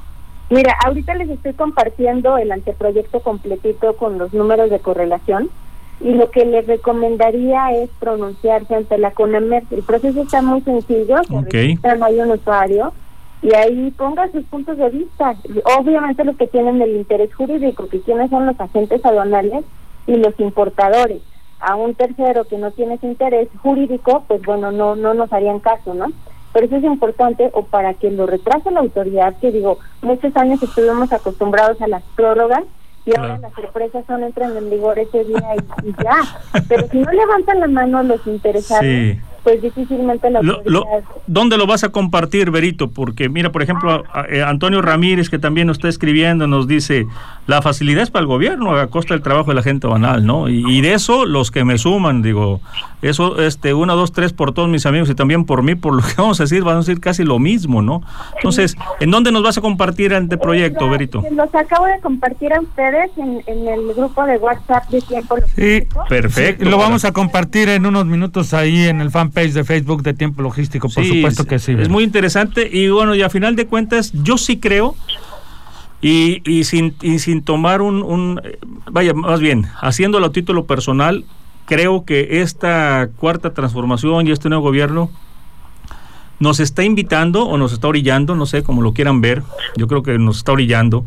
Mira, ahorita les estoy compartiendo el anteproyecto completito con los números de correlación y lo que les recomendaría es pronunciarse ante la CONAMER. El proceso está muy sencillo, se okay. hay un usuario y ahí ponga sus puntos de vista. Obviamente los que tienen el interés jurídico, que quienes son los agentes aduanales y los importadores. A un tercero que no tiene ese interés jurídico, pues bueno, no no nos harían caso, ¿no? Pero eso es importante o para que lo retrase la autoridad, que digo, muchos años estuvimos acostumbrados a las prórrogas y ahora las sorpresas son entran en vigor ese día y, ya. Pero si no levantan la mano los interesados, pues difícilmente la lo, ¿Dónde lo vas a compartir, Berito? Porque mira, por ejemplo, eh, Antonio Ramírez, que también nos está escribiendo, nos dice, la facilidad es para el gobierno a costa del trabajo de la gente banal, ¿no? Y, de eso los que me suman, digo, eso, este, uno, dos, tres por todos mis amigos y también por mí, por lo que <laughs> vamos a decir, van a decir casi lo mismo, ¿no? Entonces, ¿en dónde nos vas a compartir este proyecto, Berito? Los acabo de compartir a ustedes en, el grupo de WhatsApp de Tiempo. Sí, perfecto. lo vamos a compartir en unos minutos ahí en el fanpage de Facebook de Tiempo Logístico, por supuesto que sí. Es muy interesante y bueno, y a final de cuentas, yo sí creo y, y, sin, y sin tomar un, un, vaya, más bien, haciéndolo a título personal, creo que esta cuarta transformación y este nuevo gobierno nos está invitando o nos está orillando, no sé cómo lo quieran ver, yo creo que nos está orillando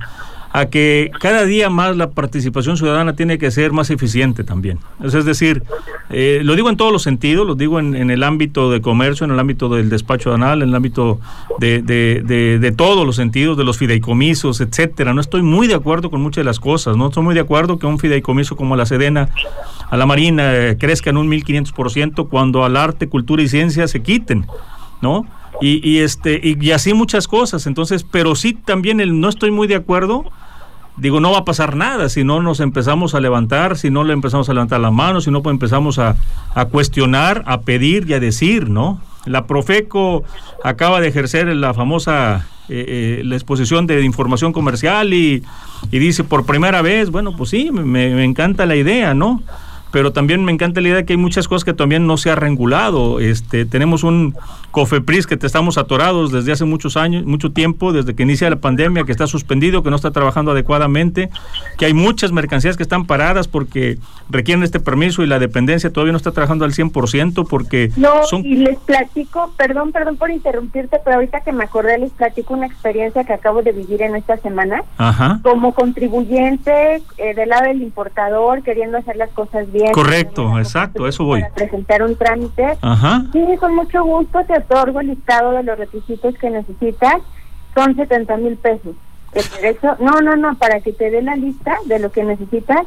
a que cada día más la participación ciudadana tiene que ser más eficiente también. Es decir, eh, lo digo en todos los sentidos, lo digo en, el ámbito de comercio, en el ámbito del despacho anal, en el ámbito de, de, todos los sentidos, de los fideicomisos, etcétera. No estoy muy de acuerdo con muchas de las cosas, no estoy muy de acuerdo que un fideicomiso como la Sedena a la Marina eh, crezca en un 1500% cuando al arte, cultura y ciencia se quiten, ¿no? Y, y este y, y, así muchas cosas entonces pero sí también el no estoy muy de acuerdo digo, no va a pasar nada si no nos empezamos a levantar, si no le empezamos a levantar la mano, si no pues empezamos a, a cuestionar, a pedir y a decir, ¿no? La Profeco acaba de ejercer la famosa eh, eh, la exposición de información comercial y, y, dice por primera vez, bueno, pues sí, me, me encanta la idea, ¿no? Pero también me encanta la idea de que hay muchas cosas que también no se ha regulado. Este, tenemos un COFEPRIS que te estamos atorados desde hace muchos años, mucho tiempo, desde que inicia la pandemia, que está suspendido, que no está trabajando adecuadamente, que hay muchas mercancías que están paradas porque requieren este permiso y la dependencia todavía no está trabajando al 100% porque No, son... y les platico, perdón, perdón por interrumpirte, pero ahorita que me acordé les platico una experiencia que acabo de vivir en esta semana. Ajá. Como contribuyente eh, del lado del importador, queriendo hacer las cosas bien. Correcto, exacto, eso voy. Para presentar un trámite. Ajá. Sí, con mucho gusto te otorgo el listado de los requisitos que necesitas. Son 70 mil pesos. El derecho, no, no, no, para que te dé la lista de lo que necesitas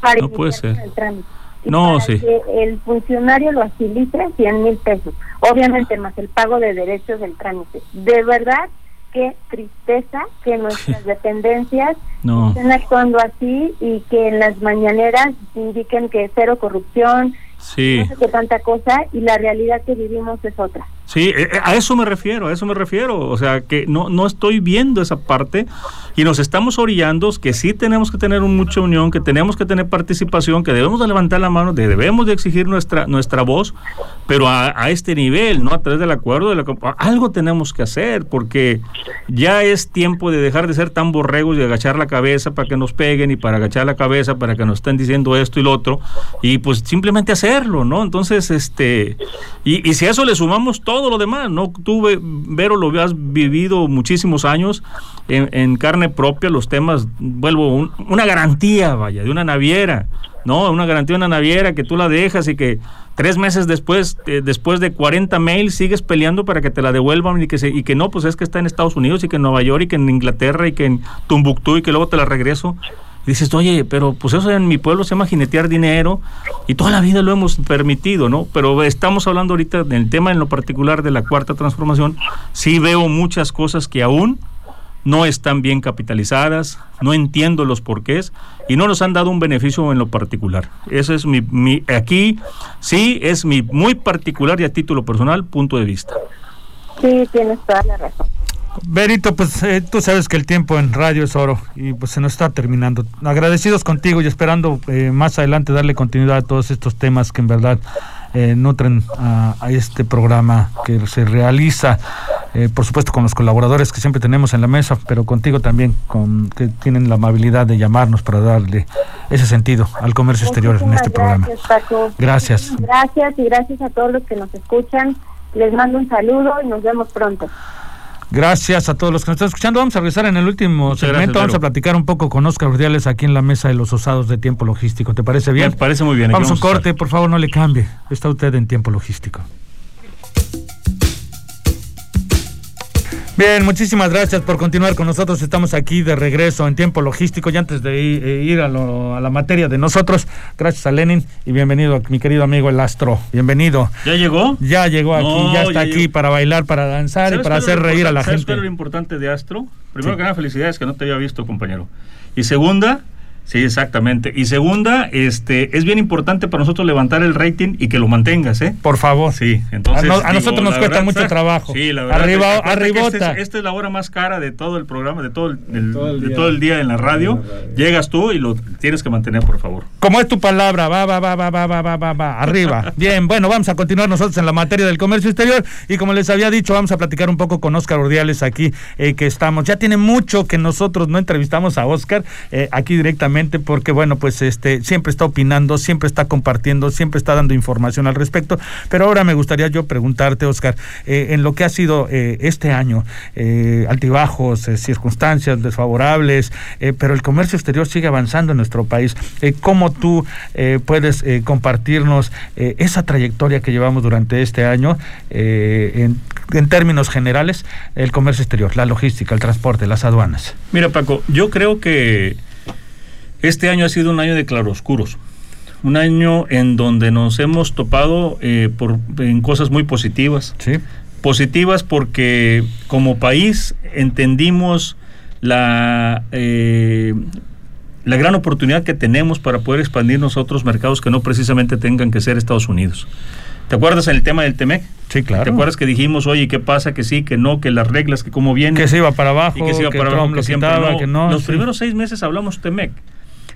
para No puede ser. el trámite. Y No, para sí. que el funcionario lo agilice 100 mil pesos. Obviamente más el pago de derechos del trámite. De verdad, qué tristeza que nuestras <laughs> dependencias No. estén actuando así y que en las mañaneras indiquen que cero corrupción, Sí. no sé qué tanta cosa, y la realidad que vivimos es otra. Sí, eh, eh, a eso me refiero, a eso me refiero. O sea, que no, no estoy viendo esa parte y nos estamos orillando que sí tenemos que tener mucha unión, que tenemos que tener participación, que debemos de levantar la mano, debemos de exigir nuestra, nuestra voz, pero a, este nivel, ¿no? A través del acuerdo, de la, algo tenemos que hacer porque ya es tiempo de dejar de ser tan borregos y agachar la cabeza para que nos peguen y para agachar la cabeza para que nos estén diciendo esto y lo otro y pues simplemente hacerlo, ¿no? Entonces, este, y, y si a eso le sumamos todo lo demás, ¿no? Tú, Ve- Vero, lo has vivido muchísimos años en, en carne propia, los temas, vuelvo, un- una garantía, vaya, de una naviera, ¿no? Una garantía de una naviera que tú la dejas y que tres meses después, eh, después de 40 mails, sigues peleando para que te la devuelvan y que, se, y que no, pues es que está en Estados Unidos y que en Nueva York y que en Inglaterra y que en Tumbuctú y que luego te la regreso. Dices, oye, pero pues eso en mi pueblo se llama jinetear dinero y toda la vida lo hemos permitido, ¿no? Pero estamos hablando ahorita del tema en lo particular de la cuarta transformación. Sí veo muchas cosas que aún no están bien capitalizadas, no entiendo los porqués y no nos han dado un beneficio en lo particular. Ese es mi, mi aquí sí es mi muy particular y a título personal punto de vista. Sí, tienes toda la razón. Berito, pues eh, tú sabes que el tiempo en radio es oro y pues se nos está terminando. Agradecidos contigo y esperando eh, más adelante darle continuidad a todos estos temas que en verdad eh, nutren a, a este programa que se realiza, eh, por supuesto con los colaboradores que siempre tenemos en la mesa, pero contigo también, con que tienen la amabilidad de llamarnos para darle ese sentido al comercio exterior en este programa. Gracias, Paco. Gracias. Gracias y gracias a todos los que nos escuchan. Les mando un saludo y nos vemos pronto. Gracias a todos los que nos están escuchando. Vamos a regresar en el último Muchas segmento. gracias, Vamos a platicar un poco con Oscar Urdiales aquí en la mesa de los osados de tiempo logístico. ¿Te parece bien? Me parece muy bien. Vamos a un corte, por favor, no le cambie. Está usted en tiempo logístico. Bien, muchísimas gracias por continuar con nosotros. Estamos aquí de regreso en tiempo logístico. Y antes de ir, eh, ir a, lo- a la materia de nosotros, gracias a Lenin y bienvenido mi querido amigo el Astro. Bienvenido. ¿Ya llegó? Ya llegó aquí, No, ya está ya aquí llegó. para bailar, para danzar y ¿Sabes para hacer reír a la importante- ¿Sabes gente. lo importante de Astro? Primero Sí. que nada, felicidades que no te había visto, compañero. Y segunda, sí, exactamente. Y segunda, este, es bien importante para nosotros levantar el rating y que lo mantengas, ¿eh? Por favor. Sí, entonces. A no- a nosotros nos cuesta verdad, mucho trabajo. Sí, la verdad. Arriba- arribota. Esta es, esta es la hora más cara de todo el programa, de todo el, del- Todo el de día. todo el día en la radio. Llegas tú y lo tienes que mantener, por favor. Como es tu palabra, va, va, va, va, va, va, va, va, va, arriba. <laughs> Bien, bueno, vamos a continuar nosotros en la materia del comercio exterior y como les había dicho, vamos a platicar un poco con Oscar Urdiales aquí, eh, que estamos, ya tiene mucho que nosotros no entrevistamos a Oscar eh, aquí directamente porque, bueno, pues este siempre está opinando, siempre está compartiendo, siempre está dando información al respecto, pero ahora me gustaría yo preguntarte, Oscar, eh, en lo que ha sido eh, este año, eh, altibajos, circunstancias desfavorables, pero el comercio exterior sigue avanzando en nuestro país. ¿Cómo tú puedes compartirnos esa trayectoria que llevamos durante este año en términos generales, el comercio exterior, la logística, el transporte, las aduanas? Mira, Paco, yo creo que este año ha sido un año de claroscuros. Un año en donde nos hemos topado eh, por, en cosas muy positivas. Sí. Positivas porque como país entendimos la, eh, la gran oportunidad que tenemos para poder expandirnos a otros mercados que no precisamente tengan que ser Estados Unidos. ¿Te acuerdas en el tema del TEMEC? Sí, claro. ¿Te acuerdas que dijimos, oye, qué pasa, que sí, que no, que las reglas, que cómo vienen? Que se iba para abajo, y que se iba para Trump abajo, que siempre quitaba, no. que no. Los sí. primeros seis meses hablamos TEMEC.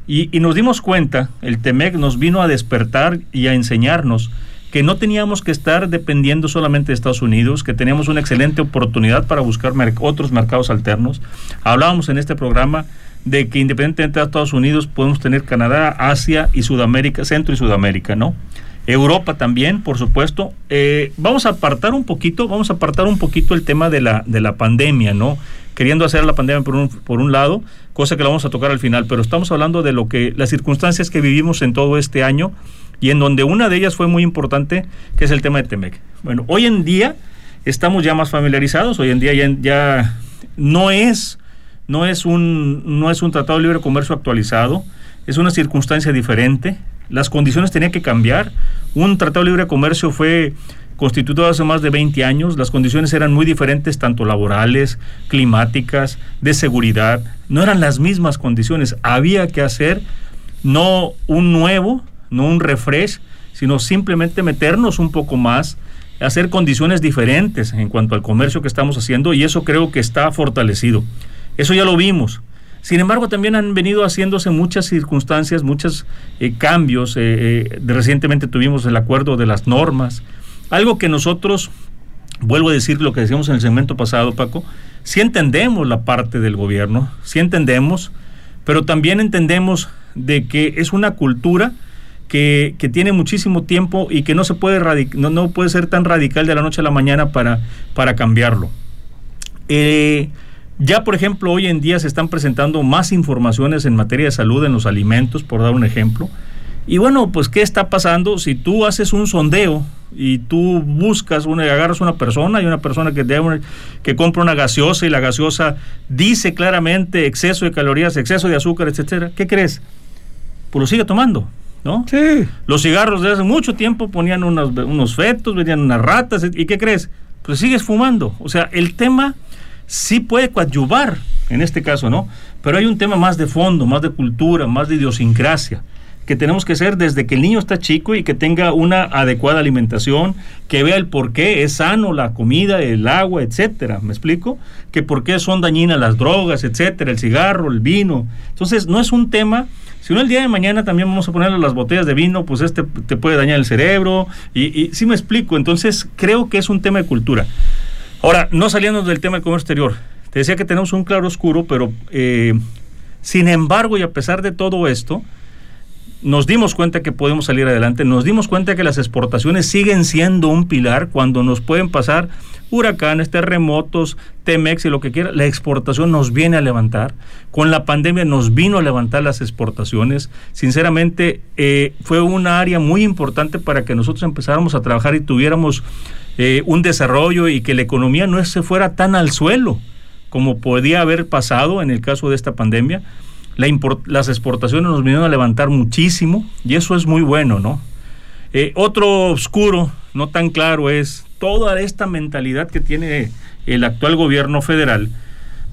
Y, y nos dimos cuenta, el TEMEC nos vino a despertar y a enseñarnos que no teníamos que estar dependiendo solamente de Estados Unidos, que teníamos una excelente oportunidad para buscar otros mercados alternos. Hablábamos en este programa de que independientemente de Estados Unidos podemos tener Canadá, Asia y Sudamérica, Centro y Sudamérica, ¿no? Europa también, por supuesto. Eh, vamos a apartar un poquito, vamos a apartar un poquito el tema de la, de la pandemia, ¿no? Queriendo hacer la pandemia por un, por un lado, cosa que la vamos a tocar al final, pero estamos hablando de lo que, las circunstancias que vivimos en todo este año y en donde una de ellas fue muy importante, que es el tema de Temec. Bueno, hoy en día estamos ya más familiarizados, hoy en día ya, ya no es no es un no es un tratado de libre comercio actualizado, es una circunstancia diferente. Las condiciones tenían que cambiar. Un tratado de libre comercio fue constituido hace más de 20 años, las condiciones eran muy diferentes, tanto laborales, climáticas, de seguridad, no eran las mismas condiciones. Había que hacer no un nuevo, no un refresh, sino simplemente meternos un poco más, hacer condiciones diferentes en cuanto al comercio que estamos haciendo y eso creo que está fortalecido. Eso ya lo vimos. Sin embargo, también han venido haciéndose muchas circunstancias, muchos eh, cambios. Eh, eh, recientemente tuvimos el acuerdo de las normas. Algo que nosotros, vuelvo a decir lo que decíamos en el segmento pasado, Paco, sí entendemos la parte del gobierno, sí entendemos, pero también entendemos de que es una cultura que, que tiene muchísimo tiempo y que no se puede no, no, puede ser tan radical de la noche a la mañana para, para cambiarlo. Ya, por ejemplo, hoy en día se están presentando más informaciones en materia de salud en los alimentos, por dar un ejemplo. Y bueno, pues, ¿qué está pasando? Si tú haces un sondeo y tú buscas, una, agarras una persona y una persona que, una, que compra una gaseosa y la gaseosa dice claramente exceso de calorías, exceso de azúcar, etcétera, ¿qué crees? Pues lo sigue tomando. ¿No? Sí. Los cigarros de hace mucho tiempo ponían unos, unos fetos, venían unas ratas, ¿y qué crees? Pues sigues fumando. O sea, el tema sí puede coadyuvar en este caso, ¿no? Pero hay un tema más de fondo, más de cultura, más de idiosincrasia que tenemos que hacer desde que el niño está chico y que tenga una adecuada alimentación, que vea el por qué es sano la comida, el agua, etcétera. ¿Me explico? Que por qué son dañinas las drogas, etcétera, el cigarro, el vino. Entonces, no es un tema. Si no el día de mañana también vamos a ponerle las botellas de vino, pues este te puede dañar el cerebro. Y, sí me explico. Entonces, creo que es un tema de cultura. Ahora, no saliendo del tema del comercio exterior, te decía que tenemos un claro oscuro, pero eh, sin embargo y a pesar de todo esto, nos dimos cuenta que podemos salir adelante, nos dimos cuenta que las exportaciones siguen siendo un pilar cuando nos pueden pasar huracanes, terremotos, Temex y lo que quiera, la exportación nos viene a levantar. Con la pandemia nos vino a levantar las exportaciones. Sinceramente, eh, fue una área muy importante para que nosotros empezáramos a trabajar y tuviéramos eh, un desarrollo y que la economía no se fuera tan al suelo como podía haber pasado en el caso de esta pandemia. La las exportaciones nos vinieron a levantar muchísimo y eso es muy bueno, ¿no? Eh, otro oscuro, no tan claro, es toda esta mentalidad que tiene el actual gobierno federal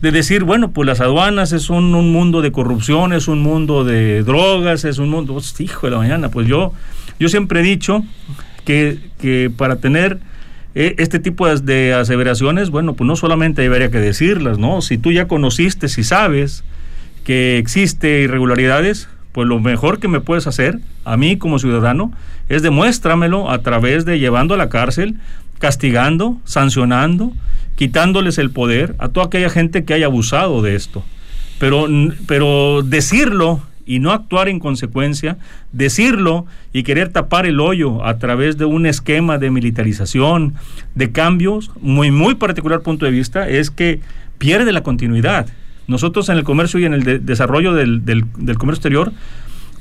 de decir, bueno, pues las aduanas es un, un mundo de corrupción, es un mundo de drogas, es un mundo, pues, hijo de la mañana, pues yo, yo siempre he dicho que, que para tener eh, este tipo de, de, aseveraciones, bueno, pues no solamente debería que decirlas, ¿no? Si tú ya conociste, si sabes que existe irregularidades, pues lo mejor que me puedes hacer a mí como ciudadano es demuéstramelo a través de llevando a la cárcel, castigando, sancionando, quitándoles el poder a toda aquella gente que haya abusado de esto. Pero, pero decirlo y no actuar en consecuencia, decirlo y querer tapar el hoyo a través de un esquema de militarización, de cambios, muy, muy particular punto de vista, es que pierde la continuidad. Nosotros en el comercio y en el de desarrollo del, del, del, comercio exterior,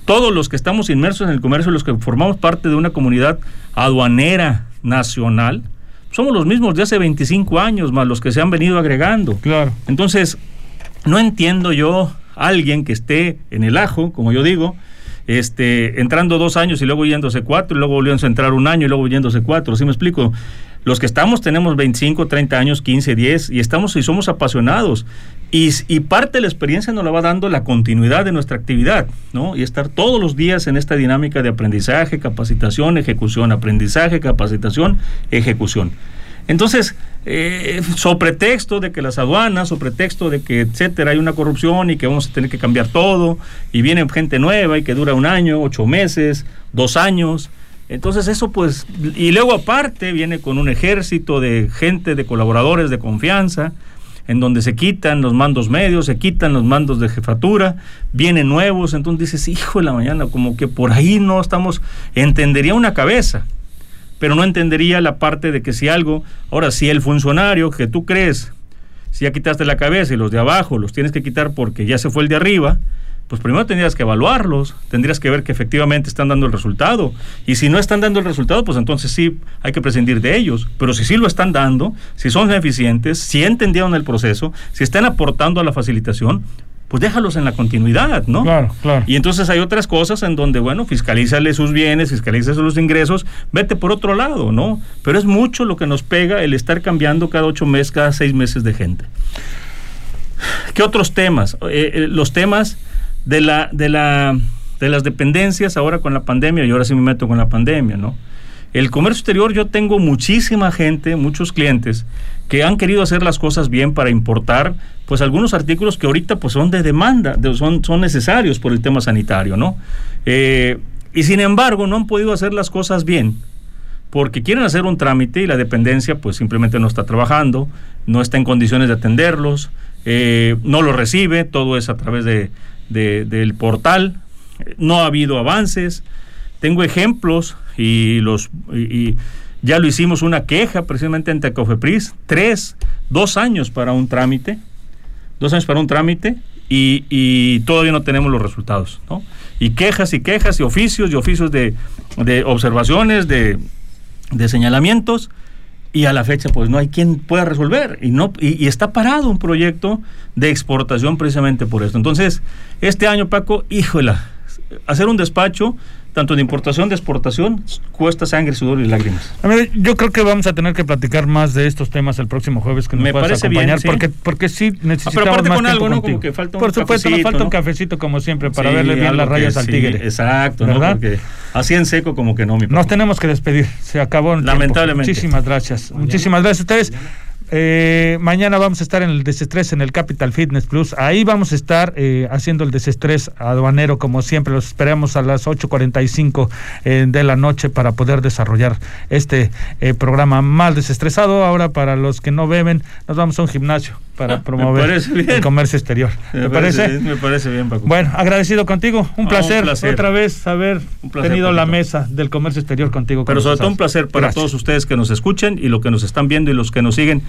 todos los que estamos inmersos en el comercio, los que formamos parte de una comunidad aduanera nacional, somos los mismos de hace 25 años, más los que se han venido agregando. Claro. Entonces, no entiendo yo a alguien que esté en el ajo, como yo digo, este, entrando dos años y luego yéndose cuatro, y luego volviendo a entrar un año y luego yéndose cuatro, ¿sí me explico? Los que estamos tenemos 25, 30 años, 15, 10 y estamos y somos apasionados. Y, parte de la experiencia nos la va dando la continuidad de nuestra actividad, ¿no? Y estar todos los días en esta dinámica de aprendizaje, capacitación, ejecución, aprendizaje, capacitación, ejecución. Entonces, eh, sobre pretexto de que las aduanas, sobre pretexto de que, etcétera, hay una corrupción y que vamos a tener que cambiar todo, y viene gente nueva y que dura un año, ocho meses, dos años. Entonces eso pues, y luego aparte viene con un ejército de gente, de colaboradores de confianza, en donde se quitan los mandos medios, se quitan los mandos de jefatura, vienen nuevos, entonces dices, hijo de la mañana, como que por ahí no estamos, entendería una cabeza, pero no entendería la parte de que si algo, ahora si el funcionario que tú crees, si ya quitaste la cabeza y los de abajo los tienes que quitar porque ya se fue el de arriba, pues primero tendrías que evaluarlos, tendrías que ver que efectivamente están dando el resultado. Y si no están dando el resultado, pues entonces sí hay que prescindir de ellos. Pero si sí lo están dando, si son eficientes, si entendieron el proceso, si están aportando a la facilitación, pues déjalos en la continuidad, ¿no? Claro, claro. Y entonces hay otras cosas en donde, bueno, fiscalízale sus bienes, fiscalízale sus ingresos, vete por otro lado, ¿no? Pero es mucho lo que nos pega el estar cambiando cada ocho meses, cada seis meses de gente. ¿Qué otros temas? Eh, eh, los temas de la, de la, de las dependencias ahora con la pandemia, y ahora sí me meto con la pandemia, ¿no? El comercio exterior, yo tengo muchísima gente, muchos clientes que han querido hacer las cosas bien para importar, pues algunos artículos que ahorita pues son de demanda, son, son necesarios por el tema sanitario, ¿no? Eh, y sin embargo no han podido hacer las cosas bien porque quieren hacer un trámite y la dependencia pues simplemente no está trabajando, no está en condiciones de atenderlos, eh, no lo recibe, todo es a través de, del portal, no ha habido avances. Tengo ejemplos y los y, ya lo hicimos una queja precisamente ante Cofepris, tres, dos años para un trámite, dos años para un trámite y, y todavía no tenemos los resultados, ¿no? Y quejas y quejas y oficios y oficios de, de observaciones, de, de señalamientos y a la fecha pues no hay quien pueda resolver y no y, está parado un proyecto de exportación precisamente por esto. Entonces, este año Paco, híjola, hacer un despacho tanto de importación de exportación cuesta sangre, sudor y lágrimas. yo creo que vamos a tener que platicar más de estos temas el próximo jueves que nos Me puedas acompañar porque porque sí necesitamos ah, pero con algo, ¿no? Como que falta un Por supuesto, nos falta un cafecito como siempre para verle bien las rayas al tigre. exacto, ¿verdad? Porque así en seco como que no, mi Nos tenemos que despedir. Se acabó el Lamentablemente. Muchísimas gracias. Muchísimas gracias a ustedes. Eh, mañana vamos a estar en el desestrés en el Capital Fitness Plus. Ahí vamos a estar eh, haciendo el desestrés aduanero como siempre. Los esperamos a las 8.45 eh, de la noche para poder desarrollar este eh, programa más desestresado. Ahora para los que no beben, nos vamos a un gimnasio para ah, promover el comercio exterior. Me, parece? me parece bien, Paco. Bueno, agradecido contigo. Un, ah, placer, otra vez haber tenido la mesa del comercio exterior contigo. Pero sobre todo un placer para todos ustedes que nos escuchen y los que nos están viendo y los que nos siguen.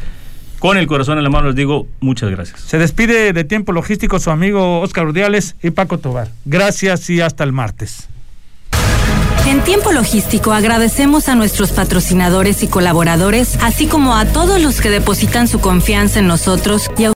Con el corazón en la mano les digo muchas gracias. Se despide de Tiempo Logístico su amigo Oscar Urdiales y Paco Tobar. Gracias y hasta el martes. En Tiempo Logístico agradecemos a nuestros patrocinadores y colaboradores, así como a todos los que depositan su confianza en nosotros y a